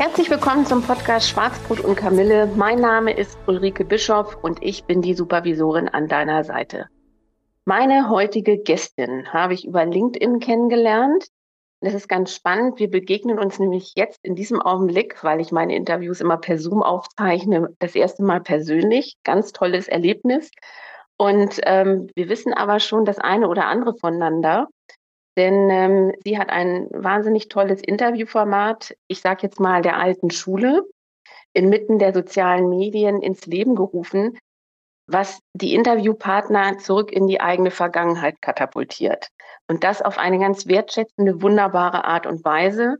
Herzlich willkommen zum Podcast Schwarzbrot und Kamille. Mein Name ist Ulrike Bischoff und ich bin die Supervisorin an deiner Seite. Meine heutige Gästin habe ich über LinkedIn kennengelernt. Das ist ganz spannend. Wir begegnen uns nämlich jetzt in diesem Augenblick, weil ich meine Interviews immer per Zoom aufzeichne, das erste Mal persönlich. Ganz tolles Erlebnis. Und ähm, wir wissen aber schon das eine oder andere voneinander. Denn ähm, sie hat ein wahnsinnig tolles Interviewformat, ich sage jetzt mal der alten Schule, inmitten der sozialen Medien ins Leben gerufen, was die Interviewpartner zurück in die eigene Vergangenheit katapultiert. Und das auf eine ganz wertschätzende, wunderbare Art und Weise.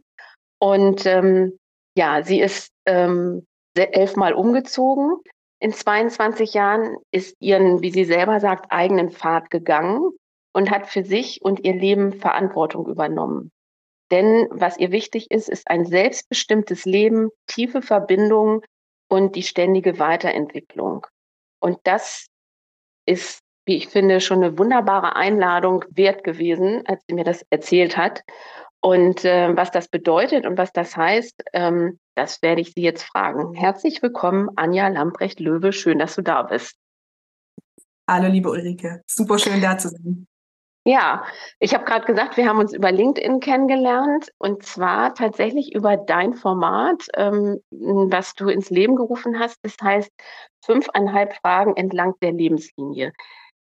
Und ähm, ja, sie ist ähm, elfmal umgezogen. In 22 Jahren ist ihren, wie sie selber sagt, eigenen Pfad gegangen und hat für sich und ihr Leben Verantwortung übernommen. Denn was ihr wichtig ist, ist ein selbstbestimmtes Leben, tiefe Verbindungen und die ständige Weiterentwicklung. Und das ist, wie ich finde, schon eine wunderbare Einladung wert gewesen, als sie mir das erzählt hat. Und äh, was das bedeutet und was das heißt, ähm, das werde ich Sie jetzt fragen. Herzlich willkommen, Anja Lamprecht-Löwe. Schön, dass du da bist. Hallo, liebe Ulrike. Super schön, da zu sein. Ja, ich habe gerade gesagt, wir haben uns über LinkedIn kennengelernt und zwar tatsächlich über dein Format, ähm, was du ins Leben gerufen hast. Das heißt fünfeinhalb Fragen entlang der Lebenslinie.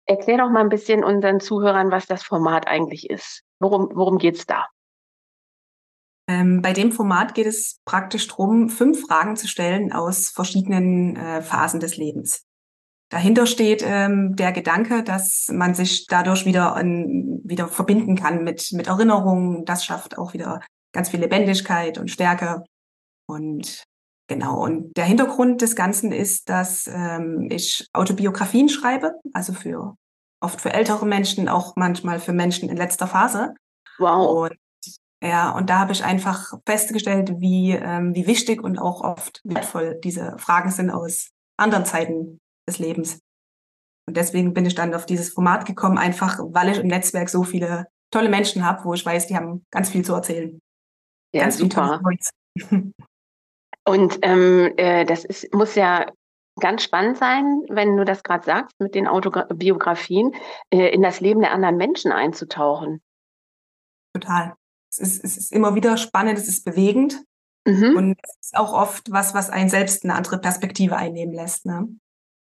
Erklär doch mal ein bisschen unseren Zuhörern, was das Format eigentlich ist. Worum, worum geht es da? Ähm, bei dem Format geht es praktisch darum, fünf Fragen zu stellen aus verschiedenen äh, Phasen des Lebens. Dahinter steht ähm, der Gedanke, dass man sich dadurch wieder, an, wieder verbinden kann mit, mit Erinnerungen. Das schafft auch wieder ganz viel Lebendigkeit und Stärke. Und genau, und der Hintergrund des Ganzen ist, dass ähm, ich Autobiografien schreibe, also für oft für ältere Menschen, auch manchmal für Menschen in letzter Phase. Wow. Und ja, und da habe ich einfach festgestellt, wie, ähm, wie wichtig und auch oft wertvoll diese Fragen sind aus anderen Zeiten des Lebens. Und deswegen bin ich dann auf dieses Format gekommen, einfach weil ich im Netzwerk so viele tolle Menschen habe, wo ich weiß, die haben ganz viel zu erzählen. Ja, ganz super. Und ähm, äh, das ist, muss ja ganz spannend sein, wenn du das gerade sagst, mit den Autobiografien, äh, in das Leben der anderen Menschen einzutauchen. Total. Es ist, es ist immer wieder spannend, es ist bewegend. Mhm. Und es ist auch oft was, was einen selbst eine andere Perspektive einnehmen lässt. Ne?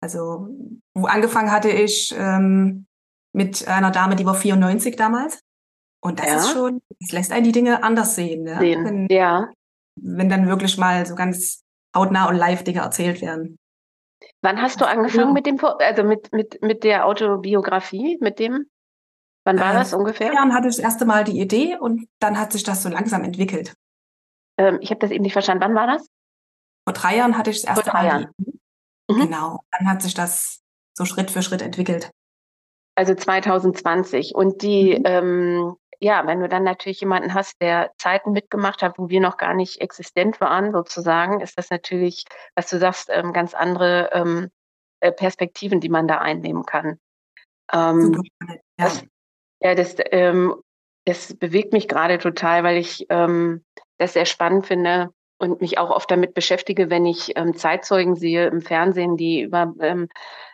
Also angefangen hatte ich ähm, mit einer Dame, die war 94 damals. Und das ja. ist schon, das lässt einen die Dinge anders sehen. Ne? sehen. Wenn, ja. Wenn dann wirklich mal so ganz hautnah und live Dinge erzählt werden. Wann hast du angefangen ja. mit dem, also mit, mit, mit der Autobiografie, mit dem? Wann war äh, das ungefähr? Vor Jahren hatte ich das erste Mal die Idee und dann hat sich das so langsam entwickelt. Ähm, ich habe das eben nicht verstanden. Wann war das? Vor drei Jahren hatte ich das erste Mal. Jahren. Mhm. Genau. Dann hat sich das so Schritt für Schritt entwickelt. Also 2020. Und die, mhm. ähm, ja, wenn du dann natürlich jemanden hast, der Zeiten mitgemacht hat, wo wir noch gar nicht existent waren, sozusagen, ist das natürlich, was du sagst, ähm, ganz andere ähm, äh, Perspektiven, die man da einnehmen kann. Ähm, Super. Ja. Das, ja, das, ähm, das bewegt mich gerade total, weil ich ähm, das sehr spannend finde, und mich auch oft damit beschäftige, wenn ich ähm, Zeitzeugen sehe im Fernsehen, die über ähm,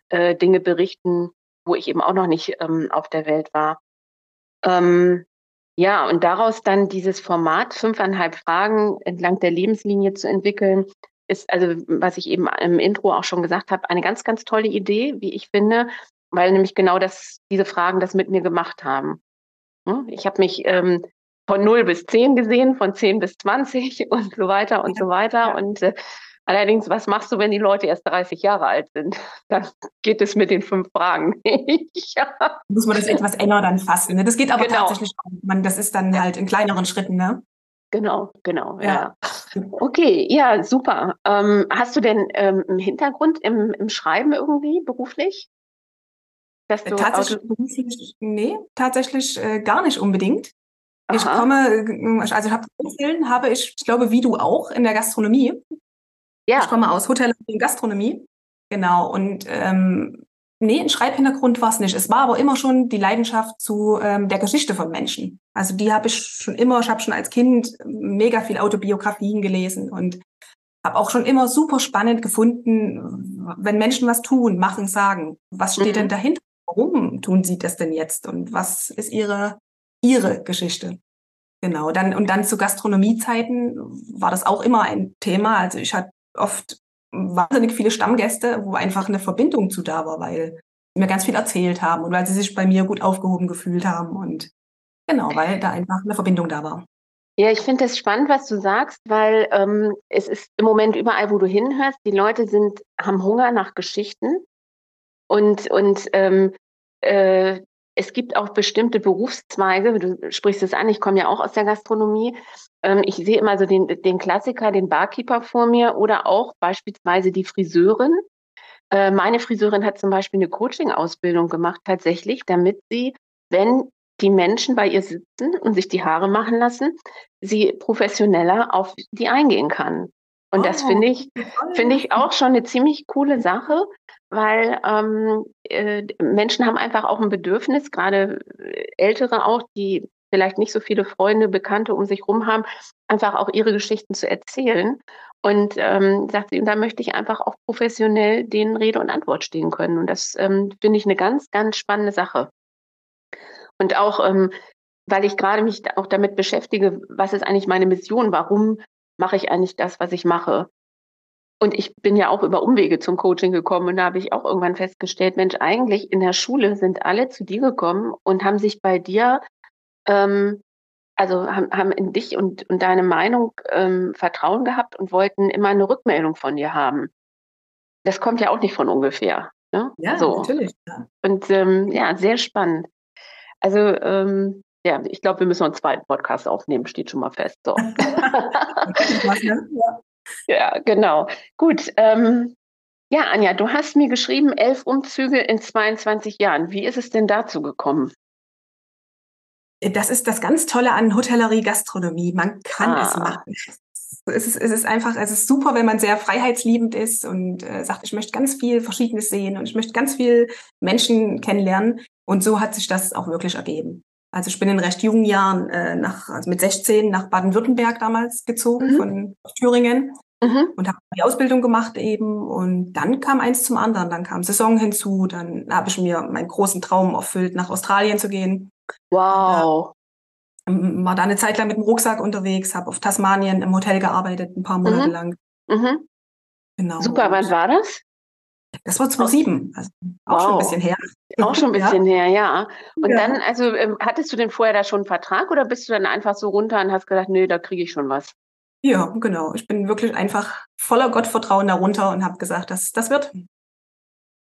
äh, Dinge berichten, wo ich eben auch noch nicht ähm, auf der Welt war. Ähm, ja, und daraus dann dieses Format fünfeinhalb Fragen entlang der Lebenslinie zu entwickeln, ist also, was ich eben im Intro auch schon gesagt habe, eine ganz, ganz tolle Idee, wie ich finde, weil nämlich genau das, diese Fragen das mit mir gemacht haben. Hm? Ich habe mich ähm, von 0 bis 10 gesehen, von 10 bis 20 und so weiter und so weiter. Und äh, allerdings, was machst du, wenn die Leute erst 30 Jahre alt sind? Dann geht es mit den fünf Fragen nicht. ja. Muss man das etwas enger dann fassen. Ne? Das geht aber genau. tatsächlich auch. Man, das ist dann halt in kleineren Schritten, ne? genau, genau. Ja. ja. Okay, ja, super. Ähm, hast du denn ähm, einen Hintergrund im, im Schreiben irgendwie beruflich? Dass du tatsächlich, nee, tatsächlich äh, gar nicht unbedingt. Aha. Ich komme, also ich habe Wurzeln, habe ich, ich glaube, wie du auch, in der Gastronomie. Ja. Ich komme aus Hotel und Gastronomie. Genau. Und ähm, nee, ein Schreibhintergrund war es nicht. Es war aber immer schon die Leidenschaft zu ähm, der Geschichte von Menschen. Also die habe ich schon immer, ich habe schon als Kind mega viel Autobiografien gelesen und habe auch schon immer super spannend gefunden, wenn Menschen was tun, machen, sagen. Was steht mhm. denn dahinter? Warum tun sie das denn jetzt? Und was ist ihre ihre Geschichte. Genau, dann und dann zu Gastronomiezeiten war das auch immer ein Thema. Also ich hatte oft wahnsinnig viele Stammgäste, wo einfach eine Verbindung zu da war, weil mir ganz viel erzählt haben und weil sie sich bei mir gut aufgehoben gefühlt haben und genau, weil da einfach eine Verbindung da war. Ja, ich finde das spannend, was du sagst, weil ähm, es ist im Moment überall, wo du hinhörst, die Leute sind, haben Hunger nach Geschichten und, und ähm, äh, es gibt auch bestimmte Berufszweige, du sprichst es an, ich komme ja auch aus der Gastronomie. Ähm, ich sehe immer so den, den Klassiker, den Barkeeper vor mir oder auch beispielsweise die Friseurin. Äh, meine Friseurin hat zum Beispiel eine Coaching-Ausbildung gemacht, tatsächlich, damit sie, wenn die Menschen bei ihr sitzen und sich die Haare machen lassen, sie professioneller auf die eingehen kann. Und oh, das finde ich, finde ich auch schon eine ziemlich coole Sache, weil ähm, äh, Menschen haben einfach auch ein Bedürfnis, gerade äh, Ältere auch, die vielleicht nicht so viele Freunde, Bekannte um sich herum haben, einfach auch ihre Geschichten zu erzählen. Und ähm, sagt sie, und da möchte ich einfach auch professionell denen Rede und Antwort stehen können. Und das ähm, finde ich eine ganz, ganz spannende Sache. Und auch, ähm, weil ich gerade mich auch damit beschäftige, was ist eigentlich meine Mission? Warum mache ich eigentlich das, was ich mache? Und ich bin ja auch über Umwege zum Coaching gekommen und da habe ich auch irgendwann festgestellt, Mensch, eigentlich in der Schule sind alle zu dir gekommen und haben sich bei dir, ähm, also haben, haben in dich und, und deine Meinung ähm, Vertrauen gehabt und wollten immer eine Rückmeldung von dir haben. Das kommt ja auch nicht von ungefähr. Ne? Ja, so. natürlich. Ja. Und ähm, ja, sehr spannend. Also ähm, ja, ich glaube, wir müssen einen zweiten Podcast aufnehmen, steht schon mal fest. So. ja. Genau. Gut. Ähm, ja, Anja, du hast mir geschrieben, elf Umzüge in 22 Jahren. Wie ist es denn dazu gekommen? Das ist das ganz Tolle an Hotellerie, Gastronomie. Man kann ah. es machen. Es ist, es ist einfach, es ist super, wenn man sehr freiheitsliebend ist und äh, sagt, ich möchte ganz viel Verschiedenes sehen und ich möchte ganz viel Menschen kennenlernen. Und so hat sich das auch wirklich ergeben. Also ich bin in recht jungen Jahren äh, nach, also mit 16 nach Baden-Württemberg damals gezogen mhm. von Thüringen mhm. und habe die Ausbildung gemacht eben. Und dann kam eins zum anderen. Dann kam Saison hinzu. Dann habe ich mir meinen großen Traum erfüllt, nach Australien zu gehen. Wow. Äh, war da eine Zeit lang mit dem Rucksack unterwegs, habe auf Tasmanien im Hotel gearbeitet, ein paar Monate mhm. lang. Mhm. Genau. Super, wann war das? Das war 2007, also auch wow. schon ein bisschen her. Auch schon ein bisschen ja. her, ja. Und ja. dann, also ähm, hattest du denn vorher da schon einen Vertrag oder bist du dann einfach so runter und hast gedacht, nee, da kriege ich schon was? Ja, genau. Ich bin wirklich einfach voller Gottvertrauen darunter und habe gesagt, dass das wird.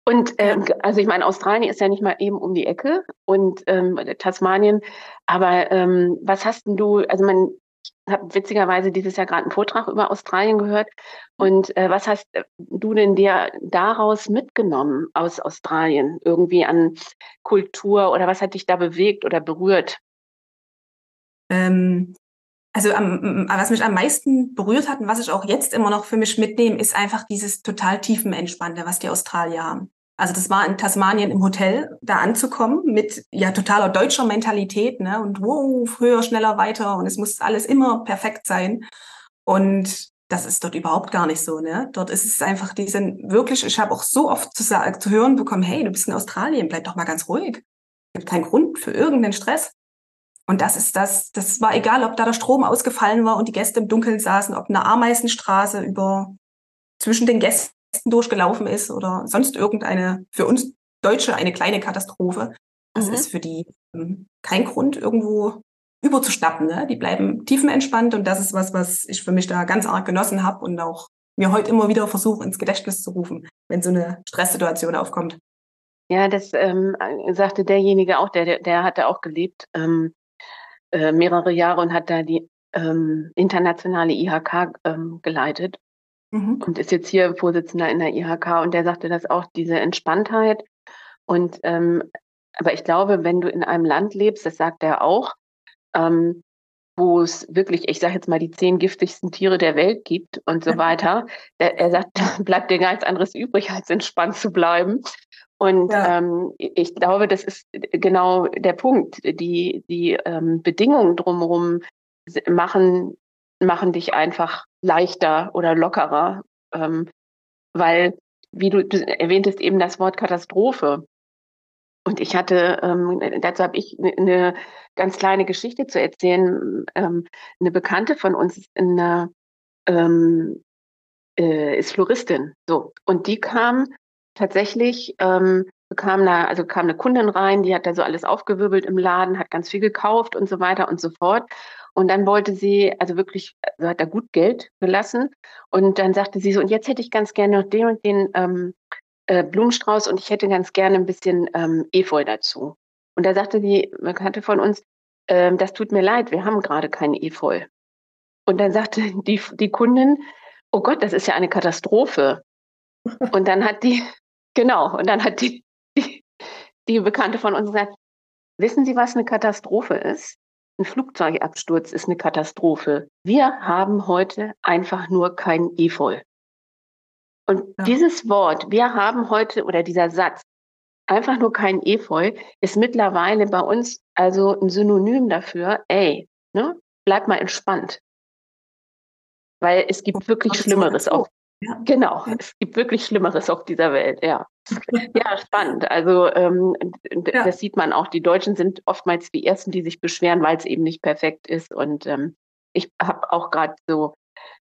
Und ähm, also ich meine, Australien ist ja nicht mal eben um die Ecke und ähm, Tasmanien. Aber ähm, was hast denn du? Also man, ich habe witzigerweise dieses Jahr gerade einen Vortrag über Australien gehört. Und äh, was hast äh, du denn dir daraus mitgenommen aus Australien? Irgendwie an Kultur oder was hat dich da bewegt oder berührt? Ähm, also am, was mich am meisten berührt hat und was ich auch jetzt immer noch für mich mitnehme, ist einfach dieses total tiefen Entspannte, was die Australier haben. Also das war in Tasmanien im Hotel, da anzukommen mit ja totaler deutscher Mentalität, ne? Und wow, höher, schneller, weiter und es muss alles immer perfekt sein. Und das ist dort überhaupt gar nicht so, ne? Dort ist es einfach die sind wirklich, ich habe auch so oft zu, zu hören bekommen, hey, du bist in Australien, bleib doch mal ganz ruhig. Gibt keinen Grund für irgendeinen Stress. Und das ist das, das war egal, ob da der Strom ausgefallen war und die Gäste im Dunkeln saßen, ob eine Ameisenstraße über zwischen den Gästen durchgelaufen ist oder sonst irgendeine, für uns Deutsche eine kleine Katastrophe. Das mhm. ist für die ähm, kein Grund, irgendwo überzuschnappen. Ne? Die bleiben tiefenentspannt und das ist was, was ich für mich da ganz arg genossen habe und auch mir heute immer wieder versuche, ins Gedächtnis zu rufen, wenn so eine Stresssituation aufkommt. Ja, das ähm, sagte derjenige auch, der, der, hatte auch gelebt ähm, äh, mehrere Jahre und hat da die ähm, internationale IHK ähm, geleitet mhm. und ist jetzt hier Vorsitzender in der IHK und der sagte das auch, diese Entspanntheit. Und ähm, aber ich glaube, wenn du in einem Land lebst, das sagt er auch, ähm, wo es wirklich, ich sage jetzt mal, die zehn giftigsten Tiere der Welt gibt und so weiter. Er, er sagt, da bleibt dir gar nichts anderes übrig, als entspannt zu bleiben. Und ja. ähm, ich glaube, das ist genau der Punkt. Die, die ähm, Bedingungen drumherum machen, machen dich einfach leichter oder lockerer, ähm, weil, wie du, du erwähntest eben das Wort Katastrophe. Und ich hatte, ähm, dazu habe ich eine ne ganz kleine Geschichte zu erzählen. Ähm, eine Bekannte von uns ist, eine, ähm, äh, ist Floristin. So. Und die kam tatsächlich, ähm, bekam da, also kam eine Kundin rein, die hat da so alles aufgewirbelt im Laden, hat ganz viel gekauft und so weiter und so fort. Und dann wollte sie, also wirklich, also hat da gut Geld gelassen. Und dann sagte sie so, und jetzt hätte ich ganz gerne noch den und den ähm, äh, Blumenstrauß und ich hätte ganz gerne ein bisschen ähm, Efeu dazu. Und da sagte die Bekannte von uns, ähm, das tut mir leid, wir haben gerade keinen Efeu. Und dann sagte die, die Kundin, oh Gott, das ist ja eine Katastrophe. Und dann hat die, genau, und dann hat die, die, die Bekannte von uns gesagt, wissen Sie, was eine Katastrophe ist? Ein Flugzeugabsturz ist eine Katastrophe. Wir haben heute einfach nur kein Efeu. Und ja. dieses Wort, wir haben heute, oder dieser Satz, einfach nur kein Efeu, ist mittlerweile bei uns also ein Synonym dafür, ey, ne, bleib mal entspannt. Weil es gibt wirklich Schlimmeres auf. Ja. Genau, es gibt wirklich Schlimmeres auf dieser Welt, ja. ja, spannend. Also ähm, ja. das sieht man auch. Die Deutschen sind oftmals die Ersten, die sich beschweren, weil es eben nicht perfekt ist. Und ähm, ich habe auch gerade so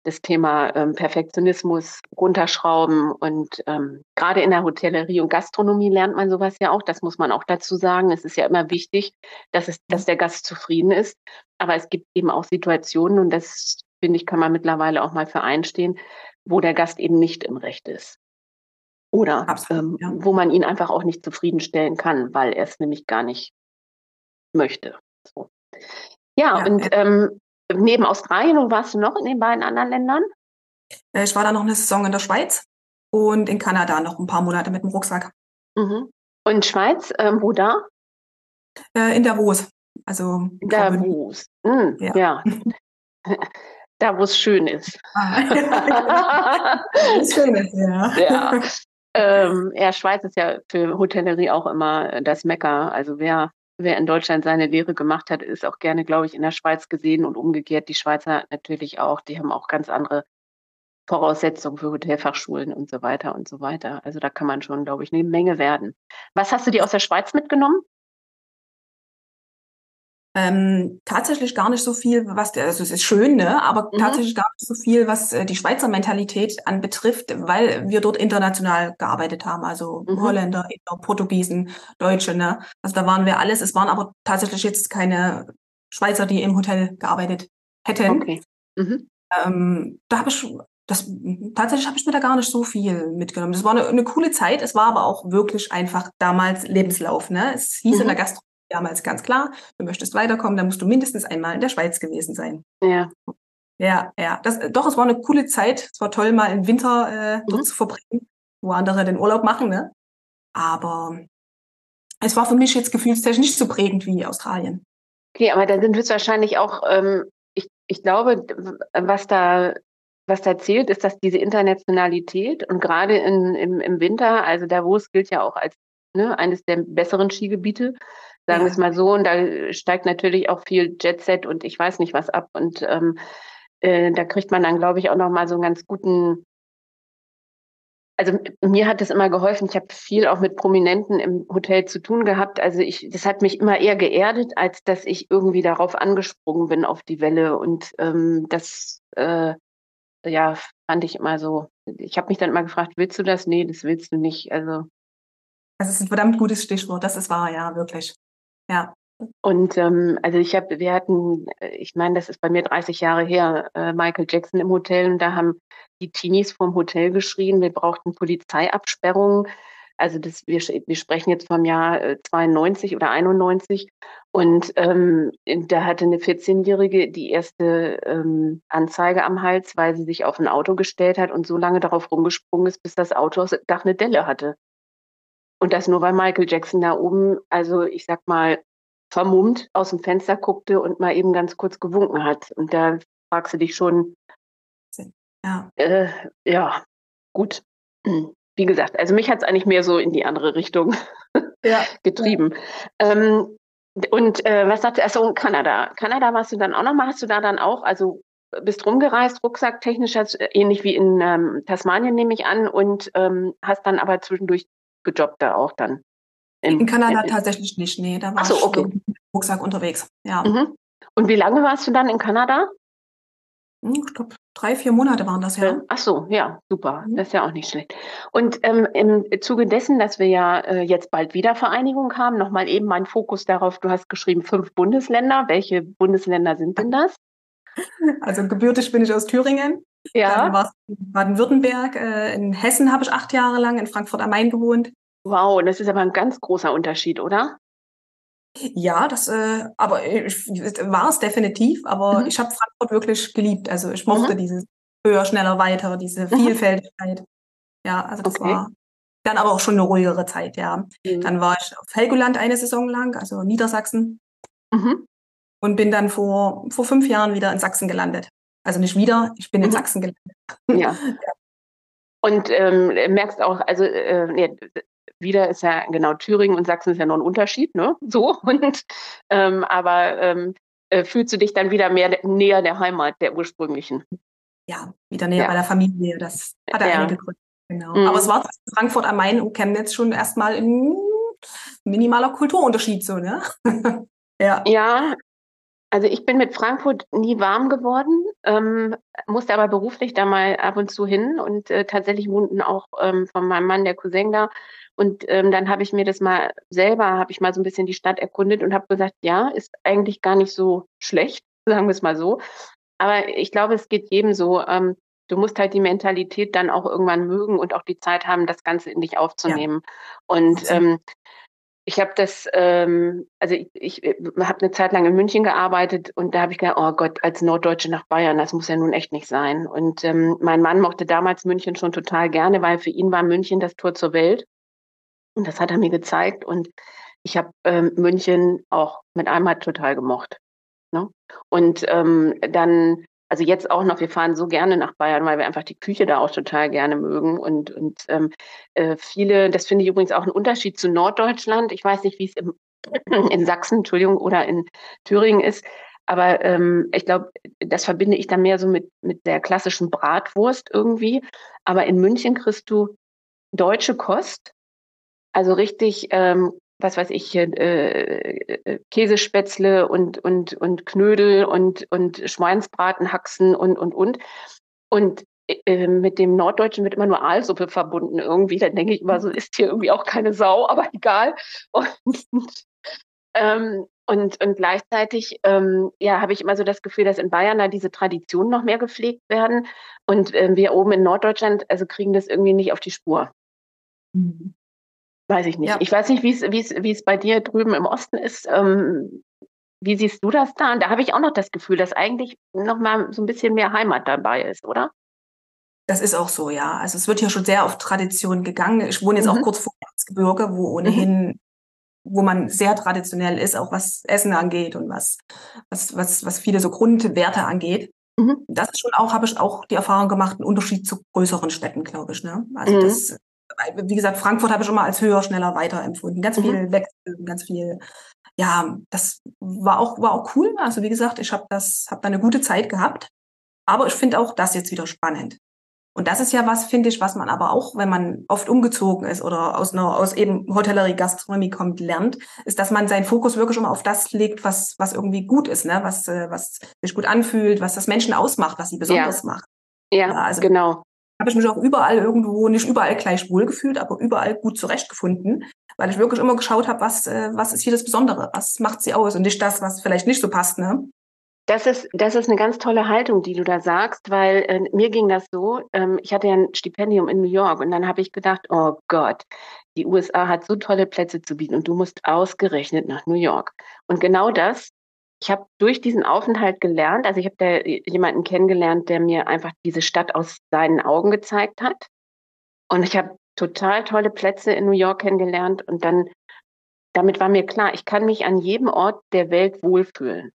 das Thema ähm, Perfektionismus runterschrauben. Und ähm, gerade in der Hotellerie und Gastronomie lernt man sowas ja auch. Das muss man auch dazu sagen. Es ist ja immer wichtig, dass, es, dass der Gast zufrieden ist. Aber es gibt eben auch Situationen, und das finde ich, kann man mittlerweile auch mal für einstehen, wo der Gast eben nicht im Recht ist. Oder Absolut, ähm, ja. wo man ihn einfach auch nicht zufriedenstellen kann, weil er es nämlich gar nicht möchte. So. Ja, ja, und ähm, neben Australien, wo warst du noch in den beiden anderen Ländern? Äh, ich war da noch eine Saison in der Schweiz und in Kanada noch ein paar Monate mit dem Rucksack. Mhm. Und Schweiz, ähm, wo da? Äh, in Davos. Also Davos. Mhm, ja. ja. da, wo es schön ist. Ah, schön ist, ja. ja. Ähm, ja, Schweiz ist ja für Hotellerie auch immer das Mekka. Also wer wer in Deutschland seine Lehre gemacht hat, ist auch gerne, glaube ich, in der Schweiz gesehen und umgekehrt die Schweizer natürlich auch. Die haben auch ganz andere Voraussetzungen für Hotelfachschulen und so weiter und so weiter. Also da kann man schon, glaube ich, eine Menge werden. Was hast du dir aus der Schweiz mitgenommen? Ähm, tatsächlich gar nicht so viel, was der, also es ist schön, ne? aber mhm. tatsächlich gar nicht so viel, was äh, die Schweizer Mentalität anbetrifft, weil wir dort international gearbeitet haben, also mhm. Holländer, Inder, Portugiesen, Deutsche, ne? Also da waren wir alles. Es waren aber tatsächlich jetzt keine Schweizer, die im Hotel gearbeitet hätten. Okay. Mhm. Ähm, da habe ich das tatsächlich habe ich mir da gar nicht so viel mitgenommen. Das war eine, eine, coole Zeit. Es war aber auch wirklich einfach damals Lebenslauf. Ne? Es hieß mhm. in der Gastronomie damals ganz klar, du möchtest weiterkommen, dann musst du mindestens einmal in der Schweiz gewesen sein. Ja. Ja, ja. Das, doch, es war eine coole Zeit. Es war toll, mal im Winter äh, dort mhm. zu verbringen, wo andere den Urlaub machen, ne? Aber es war für mich jetzt gefühlstechnisch nicht so prägend wie Australien. Okay, aber da sind höchstwahrscheinlich auch, ähm, ich, ich glaube, was da, was da zählt, ist, dass diese Internationalität und gerade in, im, im Winter, also Davos gilt ja auch als ne, eines der besseren Skigebiete, sagen wir es mal so. Und da steigt natürlich auch viel Jetset und ich weiß nicht was ab. Und ähm, äh, da kriegt man dann, glaube ich, auch noch mal so einen ganz guten. Also mir hat es immer geholfen. Ich habe viel auch mit Prominenten im Hotel zu tun gehabt. Also ich, das hat mich immer eher geerdet, als dass ich irgendwie darauf angesprungen bin auf die Welle. Und ähm, das, äh, ja, fand ich immer so. Ich habe mich dann immer gefragt, willst du das? Nee, das willst du nicht. Also das ist ein verdammt gutes Stichwort. Das ist wahr, ja, wirklich. Ja. Und ähm, also ich habe, wir hatten, äh, ich meine, das ist bei mir 30 Jahre her, äh, Michael Jackson im Hotel und da haben die Teenies vom Hotel geschrien, wir brauchten Polizeiabsperrungen, Also das, wir, wir sprechen jetzt vom Jahr 92 oder 91 und ähm, da hatte eine 14-Jährige die erste ähm, Anzeige am Hals, weil sie sich auf ein Auto gestellt hat und so lange darauf rumgesprungen ist, bis das Auto aus Dach eine Delle hatte. Und das nur, weil Michael Jackson da oben, also ich sag mal, vermummt aus dem Fenster guckte und mal eben ganz kurz gewunken hat. Und da fragst du dich schon, ja, äh, ja gut. Wie gesagt, also mich hat es eigentlich mehr so in die andere Richtung ja. getrieben. Ja. Ähm, und äh, was sagte, achso, Kanada. Kanada warst du dann auch nochmal, hast du da dann auch, also bist rumgereist, rucksacktechnisch, ähnlich wie in ähm, Tasmanien nehme ich an, und ähm, hast dann aber zwischendurch gejobbt da auch dann. In, in Kanada in, tatsächlich nicht, nee, da war so, okay. ich mit Rucksack unterwegs, ja. Mhm. Und wie lange warst du dann in Kanada? Hm, ich glaube, drei, vier Monate waren das ja. Ach so, ja, super. Mhm. Das ist ja auch nicht schlecht. Und ähm, im Zuge dessen, dass wir ja äh, jetzt bald wieder Vereinigung haben, nochmal eben mein Fokus darauf, du hast geschrieben fünf Bundesländer. Welche Bundesländer sind denn das? Also gebürtig bin ich aus Thüringen. Ja. Dann war Baden-Württemberg. Äh, in Hessen habe ich acht Jahre lang, in Frankfurt am Main gewohnt. Wow, das ist aber ein ganz großer Unterschied, oder? Ja, das, äh, aber war es definitiv. Aber mhm. ich habe Frankfurt wirklich geliebt. Also ich mochte mhm. dieses höher, schneller, weiter, diese mhm. Vielfältigkeit. Ja, also das okay. war dann aber auch schon eine ruhigere Zeit, ja. Mhm. Dann war ich auf Helgoland eine Saison lang, also Niedersachsen. Mhm. Und bin dann vor, vor fünf Jahren wieder in Sachsen gelandet. Also nicht wieder, ich bin in mhm. Sachsen gelandet. Ja. ja. Und ähm, merkst auch, also äh, nee, wieder ist ja genau Thüringen und Sachsen ist ja noch ein Unterschied, ne? So und ähm, aber ähm, äh, fühlst du dich dann wieder mehr näher der Heimat, der ursprünglichen? Ja, wieder näher ja. bei der Familie. Das hat ja einige Gründe. Genau. Mhm. Aber es war Frankfurt am Main und Chemnitz schon erstmal ein minimaler Kulturunterschied so, ne? ja. Ja, also ich bin mit Frankfurt nie warm geworden, ähm, musste aber beruflich da mal ab und zu hin und äh, tatsächlich wohnten auch ähm, von meinem Mann der Cousin da. Und ähm, dann habe ich mir das mal selber, habe ich mal so ein bisschen die Stadt erkundet und habe gesagt, ja, ist eigentlich gar nicht so schlecht, sagen wir es mal so. Aber ich glaube, es geht jedem so. Ähm, du musst halt die Mentalität dann auch irgendwann mögen und auch die Zeit haben, das Ganze in dich aufzunehmen. Ja. Und ähm, ich habe das, ähm, also ich, ich äh, habe eine Zeit lang in München gearbeitet und da habe ich gedacht, oh Gott, als Norddeutsche nach Bayern, das muss ja nun echt nicht sein. Und ähm, mein Mann mochte damals München schon total gerne, weil für ihn war München das Tor zur Welt. Und das hat er mir gezeigt. Und ich habe ähm, München auch mit einmal total gemocht. Ne? Und ähm, dann also jetzt auch noch, wir fahren so gerne nach Bayern, weil wir einfach die Küche da auch total gerne mögen. Und, und ähm, äh, viele, das finde ich übrigens auch ein Unterschied zu Norddeutschland. Ich weiß nicht, wie es im, in Sachsen, Entschuldigung, oder in Thüringen ist. Aber ähm, ich glaube, das verbinde ich dann mehr so mit, mit der klassischen Bratwurst irgendwie. Aber in München kriegst du deutsche Kost, also richtig ähm, was weiß ich, äh, äh, Käsespätzle und, und, und Knödel und, und Schweinsbratenhaxen und, und, und. Und äh, mit dem Norddeutschen wird immer nur Aalsuppe verbunden irgendwie. Dann denke ich immer, so ist hier irgendwie auch keine Sau, aber egal. Und, ähm, und, und gleichzeitig ähm, ja, habe ich immer so das Gefühl, dass in Bayern da diese Traditionen noch mehr gepflegt werden. Und äh, wir oben in Norddeutschland also kriegen das irgendwie nicht auf die Spur. Mhm. Weiß ich nicht. Ja. Ich weiß nicht, wie es, wie es, wie es bei dir drüben im Osten ist. Ähm, wie siehst du das da? Und da habe ich auch noch das Gefühl, dass eigentlich noch mal so ein bisschen mehr Heimat dabei ist, oder? Das ist auch so, ja. Also es wird hier schon sehr auf Tradition gegangen. Ich wohne jetzt mhm. auch kurz vor Erzgebirge, wo ohnehin, mhm. wo man sehr traditionell ist, auch was Essen angeht und was, was, was, was viele so Grundwerte angeht. Mhm. Das ist schon auch, habe ich auch die Erfahrung gemacht, ein Unterschied zu größeren Städten, glaube ich. Ne? Also mhm. das wie gesagt, Frankfurt habe ich immer als höher, schneller, weiter empfunden. Ganz viel mhm. Wechsel, ganz viel. Ja, das war auch, war auch cool. Also wie gesagt, ich habe das, habe da eine gute Zeit gehabt. Aber ich finde auch das jetzt wieder spannend. Und das ist ja was, finde ich, was man aber auch, wenn man oft umgezogen ist oder aus einer, aus eben Hotellerie, Gastronomie kommt, lernt, ist, dass man seinen Fokus wirklich immer auf das legt, was, was irgendwie gut ist, ne? was, äh, was sich gut anfühlt, was das Menschen ausmacht, was sie besonders ja. macht. Ja, ja also genau habe ich mich auch überall irgendwo, nicht überall gleich wohl gefühlt, aber überall gut zurechtgefunden, weil ich wirklich immer geschaut habe, was, äh, was ist hier das Besondere, was macht sie aus und nicht das, was vielleicht nicht so passt. Ne? Das ist, das ist eine ganz tolle Haltung, die du da sagst, weil äh, mir ging das so, ähm, ich hatte ja ein Stipendium in New York und dann habe ich gedacht, oh Gott, die USA hat so tolle Plätze zu bieten und du musst ausgerechnet nach New York. Und genau das, ich habe durch diesen Aufenthalt gelernt, also ich habe da jemanden kennengelernt, der mir einfach diese Stadt aus seinen Augen gezeigt hat. Und ich habe total tolle Plätze in New York kennengelernt und dann, damit war mir klar, ich kann mich an jedem Ort der Welt wohlfühlen.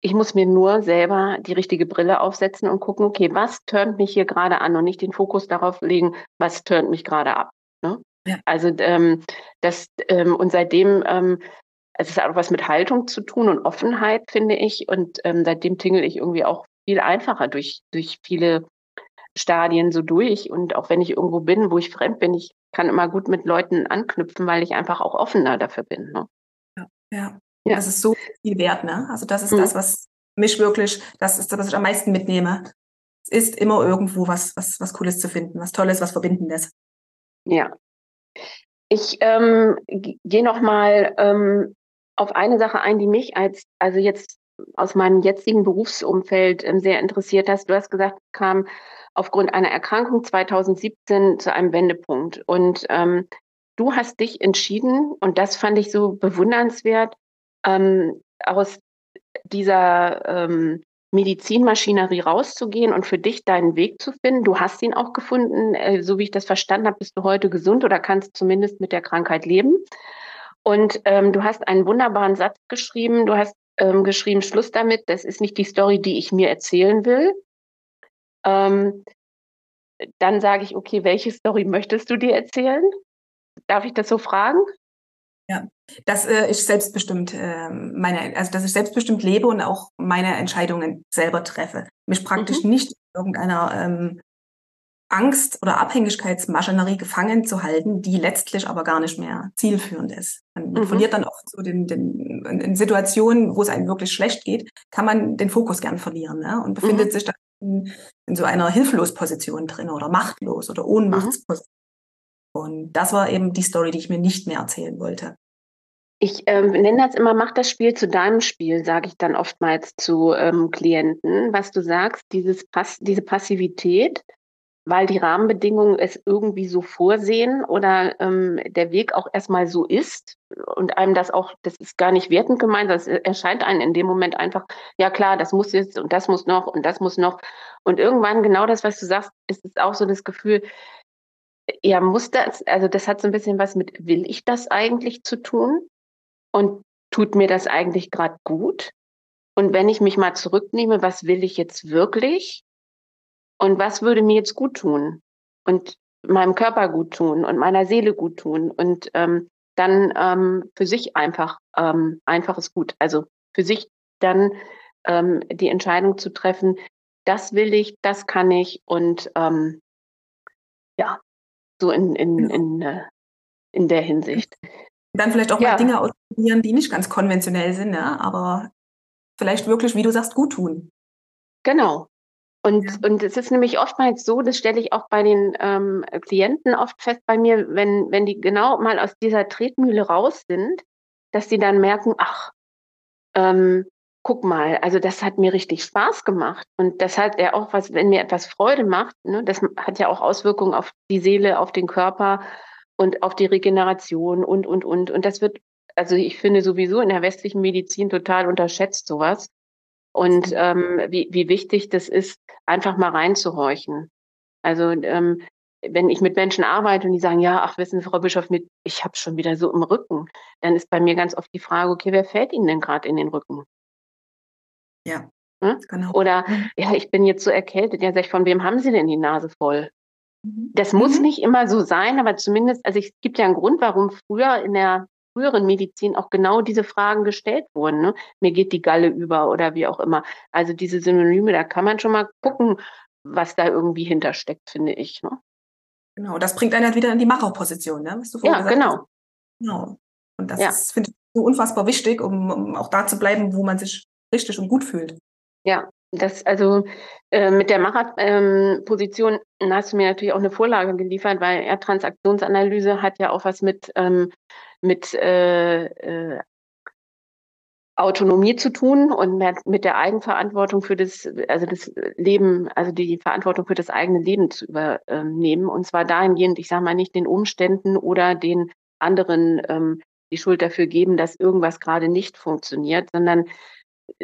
Ich muss mir nur selber die richtige Brille aufsetzen und gucken, okay, was turnt mich hier gerade an und nicht den Fokus darauf legen, was turnt mich gerade ab. Ne? Ja. Also ähm, das ähm, und seitdem ähm, es ist auch was mit Haltung zu tun und Offenheit, finde ich. Und ähm, seitdem tingel ich irgendwie auch viel einfacher durch, durch viele Stadien so durch. Und auch wenn ich irgendwo bin, wo ich fremd bin, ich kann immer gut mit Leuten anknüpfen, weil ich einfach auch offener dafür bin. Ne? Ja, ja. Ja. Das ist so viel wert, ne? Also das ist mhm. das, was mich wirklich, das ist das, was ich am meisten mitnehme. Es ist immer irgendwo was, was, was Cooles zu finden, was Tolles, was Verbindendes. Ja. Ich ähm, gehe noch mal ähm, auf eine Sache ein, die mich als, also jetzt aus meinem jetzigen Berufsumfeld ähm, sehr interessiert hast. Du hast gesagt, kam aufgrund einer Erkrankung 2017 zu einem Wendepunkt. Und ähm, du hast dich entschieden, und das fand ich so bewundernswert, ähm, aus dieser ähm, Medizinmaschinerie rauszugehen und für dich deinen Weg zu finden. Du hast ihn auch gefunden. Äh, so wie ich das verstanden habe, bist du heute gesund oder kannst zumindest mit der Krankheit leben. Und ähm, du hast einen wunderbaren Satz geschrieben. Du hast ähm, geschrieben, Schluss damit, das ist nicht die Story, die ich mir erzählen will. Ähm, dann sage ich, okay, welche Story möchtest du dir erzählen? Darf ich das so fragen? Ja, dass äh, ich selbstbestimmt äh, meine, also dass ich selbstbestimmt lebe und auch meine Entscheidungen selber treffe. Mich praktisch mhm. nicht in irgendeiner ähm, Angst- oder Abhängigkeitsmaschinerie gefangen zu halten, die letztlich aber gar nicht mehr zielführend ist. Man mhm. verliert dann oft so den, den, in Situationen, wo es einem wirklich schlecht geht, kann man den Fokus gern verlieren ne? und befindet mhm. sich dann in, in, so einer Hilflosposition drin oder machtlos oder Ohnmachtsposition. Mhm. Und das war eben die Story, die ich mir nicht mehr erzählen wollte. Ich ähm, nenne das immer, mach das Spiel zu deinem Spiel, sage ich dann oftmals zu ähm, Klienten. Was du sagst, dieses Pass diese Passivität, weil die Rahmenbedingungen es irgendwie so vorsehen oder ähm, der Weg auch erstmal so ist und einem das auch, das ist gar nicht wertend gemeint, das erscheint einem in dem Moment einfach, ja klar, das muss jetzt und das muss noch und das muss noch. Und irgendwann genau das, was du sagst, ist es auch so das Gefühl, ja, muss das, also das hat so ein bisschen was mit, will ich das eigentlich zu tun? Und tut mir das eigentlich gerade gut? Und wenn ich mich mal zurücknehme, was will ich jetzt wirklich? Und was würde mir jetzt gut tun? Und meinem Körper gut tun und meiner Seele gut tun und ähm, dann ähm, für sich einfach ähm, einfaches Gut. Also für sich dann ähm, die Entscheidung zu treffen, das will ich, das kann ich und ähm, ja, so in, in, in, äh, in der Hinsicht. Dann vielleicht auch ja. mal Dinge ausprobieren, die nicht ganz konventionell sind, ne? aber vielleicht wirklich, wie du sagst, gut tun. Genau. Und, ja. und es ist nämlich oftmals so, das stelle ich auch bei den ähm, Klienten oft fest bei mir, wenn, wenn die genau mal aus dieser Tretmühle raus sind, dass sie dann merken, ach, ähm, guck mal, also das hat mir richtig Spaß gemacht. Und das hat ja auch was, wenn mir etwas Freude macht, ne, das hat ja auch Auswirkungen auf die Seele, auf den Körper und auf die Regeneration und, und, und. Und das wird, also ich finde sowieso in der westlichen Medizin total unterschätzt sowas. Und ähm, wie, wie wichtig das ist, einfach mal reinzuhorchen. Also ähm, wenn ich mit Menschen arbeite und die sagen, ja, ach, wissen Sie, Frau Bischof, mit, ich habe schon wieder so im Rücken, dann ist bei mir ganz oft die Frage, okay, wer fällt Ihnen denn gerade in den Rücken? Ja. Hm? Genau. Oder mhm. ja, ich bin jetzt so erkältet. Ja, sag ich, von wem haben Sie denn die Nase voll? Mhm. Das muss mhm. nicht immer so sein, aber zumindest, also es gibt ja einen Grund, warum früher in der früheren Medizin auch genau diese Fragen gestellt wurden. Ne? Mir geht die Galle über oder wie auch immer. Also diese Synonyme, da kann man schon mal gucken, was da irgendwie hintersteckt, finde ich. Ne? Genau, das bringt einen halt wieder in die Macherposition, ne? was du vorhin ja, genau. Hast. Genau. Und das ja. finde ich so unfassbar wichtig, um, um auch da zu bleiben, wo man sich richtig und gut fühlt. Ja, das also äh, mit der Macherposition ähm, hast du mir natürlich auch eine Vorlage geliefert, weil ja, Transaktionsanalyse hat ja auch was mit, ähm, mit äh, äh, Autonomie zu tun und mit der Eigenverantwortung für das, also das Leben, also die Verantwortung für das eigene Leben zu übernehmen. Und zwar dahingehend, ich sage mal, nicht den Umständen oder den anderen ähm, die Schuld dafür geben, dass irgendwas gerade nicht funktioniert, sondern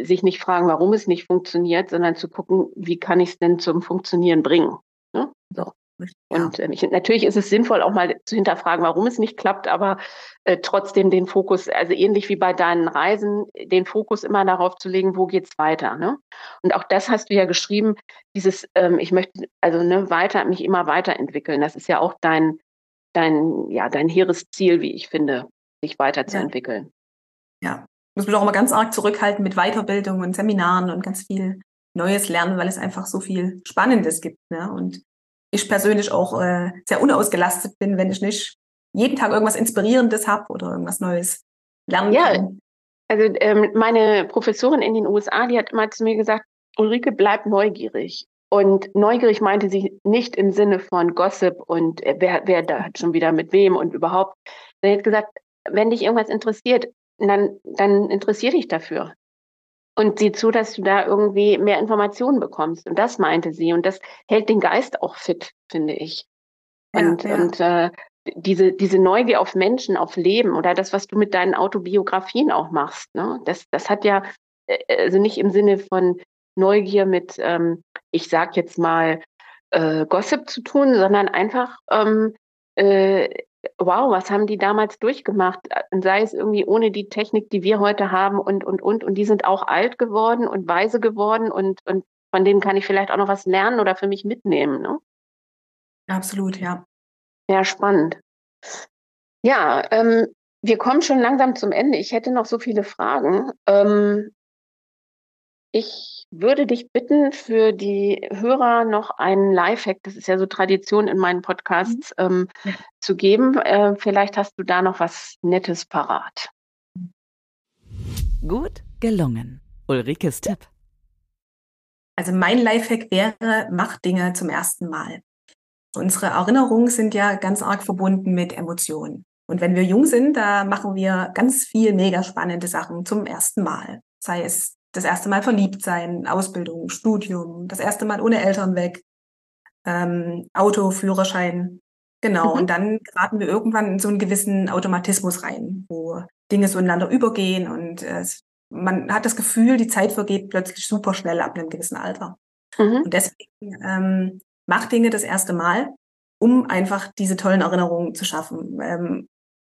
sich nicht fragen, warum es nicht funktioniert, sondern zu gucken, wie kann ich es denn zum Funktionieren bringen. Ne? So. Und äh, ich, natürlich ist es sinnvoll, auch mal zu hinterfragen, warum es nicht klappt, aber äh, trotzdem den Fokus, also ähnlich wie bei deinen Reisen, den Fokus immer darauf zu legen, wo geht's weiter. Ne? Und auch das hast du ja geschrieben, dieses, ähm, ich möchte also ne, weiter, mich immer weiterentwickeln. Das ist ja auch dein, dein, ja, dein hehres Ziel, wie ich finde, sich weiterzuentwickeln. Ja. ja. Ich muss mich auch immer ganz arg zurückhalten mit Weiterbildung und Seminaren und ganz viel Neues lernen, weil es einfach so viel Spannendes gibt. Ne? Und ich persönlich auch äh, sehr unausgelastet bin, wenn ich nicht jeden Tag irgendwas Inspirierendes habe oder irgendwas Neues lernen ja, kann. Also ähm, meine Professorin in den USA, die hat immer zu mir gesagt, Ulrike, bleib neugierig. Und neugierig meinte sie nicht im Sinne von Gossip und äh, wer, wer da hat schon wieder mit wem und überhaupt. Sie hat gesagt, wenn dich irgendwas interessiert, dann, dann interessier dich dafür und sieh zu, dass du da irgendwie mehr Informationen bekommst. Und das meinte sie. Und das hält den Geist auch fit, finde ich. Und, ja, ja. und äh, diese, diese Neugier auf Menschen, auf Leben oder das, was du mit deinen Autobiografien auch machst, ne? das, das hat ja, äh, also nicht im Sinne von Neugier mit, ähm, ich sag jetzt mal, äh, Gossip zu tun, sondern einfach ähm, äh, wow, was haben die damals durchgemacht? Sei es irgendwie ohne die Technik, die wir heute haben und, und, und. Und die sind auch alt geworden und weise geworden und, und von denen kann ich vielleicht auch noch was lernen oder für mich mitnehmen. Ne? Absolut, ja. Ja, spannend. Ja, ähm, wir kommen schon langsam zum Ende. Ich hätte noch so viele Fragen. Ähm, ich würde dich bitten, für die Hörer noch einen Lifehack, das ist ja so Tradition in meinen Podcasts, mhm. ähm, ja. zu geben. Äh, vielleicht hast du da noch was Nettes parat. Gut gelungen. Ulrikes Tipp. Also mein Lifehack wäre, mach Dinge zum ersten Mal. Unsere Erinnerungen sind ja ganz arg verbunden mit Emotionen. Und wenn wir jung sind, da machen wir ganz viel mega spannende Sachen zum ersten Mal. Sei es das erste Mal verliebt sein, Ausbildung, Studium, das erste Mal ohne Eltern weg, ähm, Auto, Führerschein. Genau. Mhm. Und dann geraten wir irgendwann in so einen gewissen Automatismus rein, wo Dinge so ineinander übergehen und äh, man hat das Gefühl, die Zeit vergeht plötzlich super schnell ab einem gewissen Alter. Mhm. Und deswegen ähm, mach Dinge das erste Mal, um einfach diese tollen Erinnerungen zu schaffen. Ähm,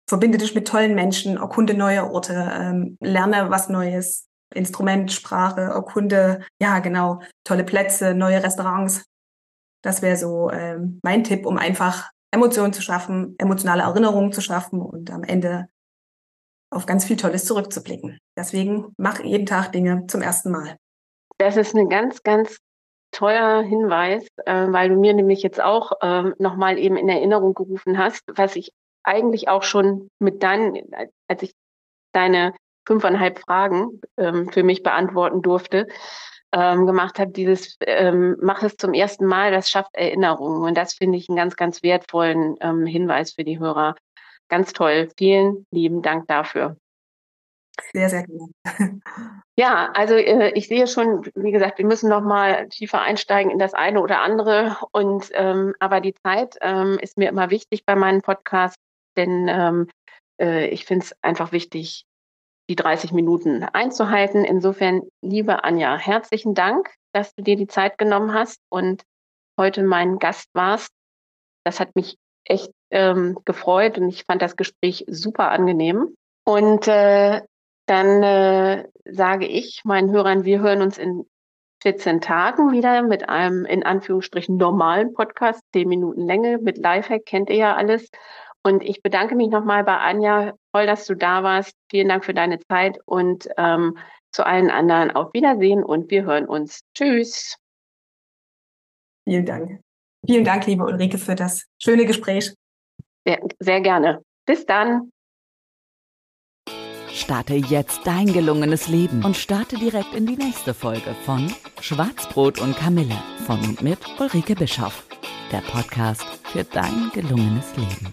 verbinde dich mit tollen Menschen, erkunde neue Orte, ähm, lerne was Neues, Instrument, Sprache, Erkunde, ja genau, tolle Plätze, neue Restaurants. Das wäre so ähm, mein Tipp, um einfach Emotionen zu schaffen, emotionale Erinnerungen zu schaffen und am Ende auf ganz viel Tolles zurückzublicken. Deswegen mach jeden Tag Dinge zum ersten Mal. Das ist ein ganz, ganz toller Hinweis, äh, weil du mir nämlich jetzt auch äh, nochmal eben in Erinnerung gerufen hast, was ich eigentlich auch schon mit deinen, als ich deine fünfeinhalb Fragen ähm, für mich beantworten durfte, ähm, gemacht habe, dieses ähm, mach es zum ersten Mal, das schafft Erinnerungen. Und das finde ich einen ganz, ganz wertvollen ähm, Hinweis für die Hörer. Ganz toll. Vielen lieben Dank dafür. Sehr, sehr gerne. Ja, also äh, ich sehe schon, wie gesagt, wir müssen noch mal tiefer einsteigen in das eine oder andere. Und ähm, aber die Zeit ähm, ist mir immer wichtig bei meinen Podcasts, denn ähm, äh, ich finde es einfach wichtig, die 30 Minuten einzuhalten. Insofern, liebe Anja, herzlichen Dank, dass du dir die Zeit genommen hast und heute mein Gast warst. Das hat mich echt ähm, gefreut und ich fand das Gespräch super angenehm. Und äh, dann äh, sage ich meinen Hörern, wir hören uns in 14 Tagen wieder mit einem in Anführungsstrichen normalen Podcast, 10 Minuten Länge mit Lifehack, kennt ihr ja alles. Und ich bedanke mich nochmal bei Anja. Toll, dass du da warst. Vielen Dank für deine Zeit und ähm, zu allen anderen auf Wiedersehen und wir hören uns. Tschüss. Vielen Dank. Vielen Dank, liebe Ulrike, für das schöne Gespräch. Sehr, sehr gerne. Bis dann. Starte jetzt dein gelungenes Leben und starte direkt in die nächste Folge von Schwarzbrot und Kamille von und mit Ulrike Bischoff. Der Podcast für dein gelungenes Leben.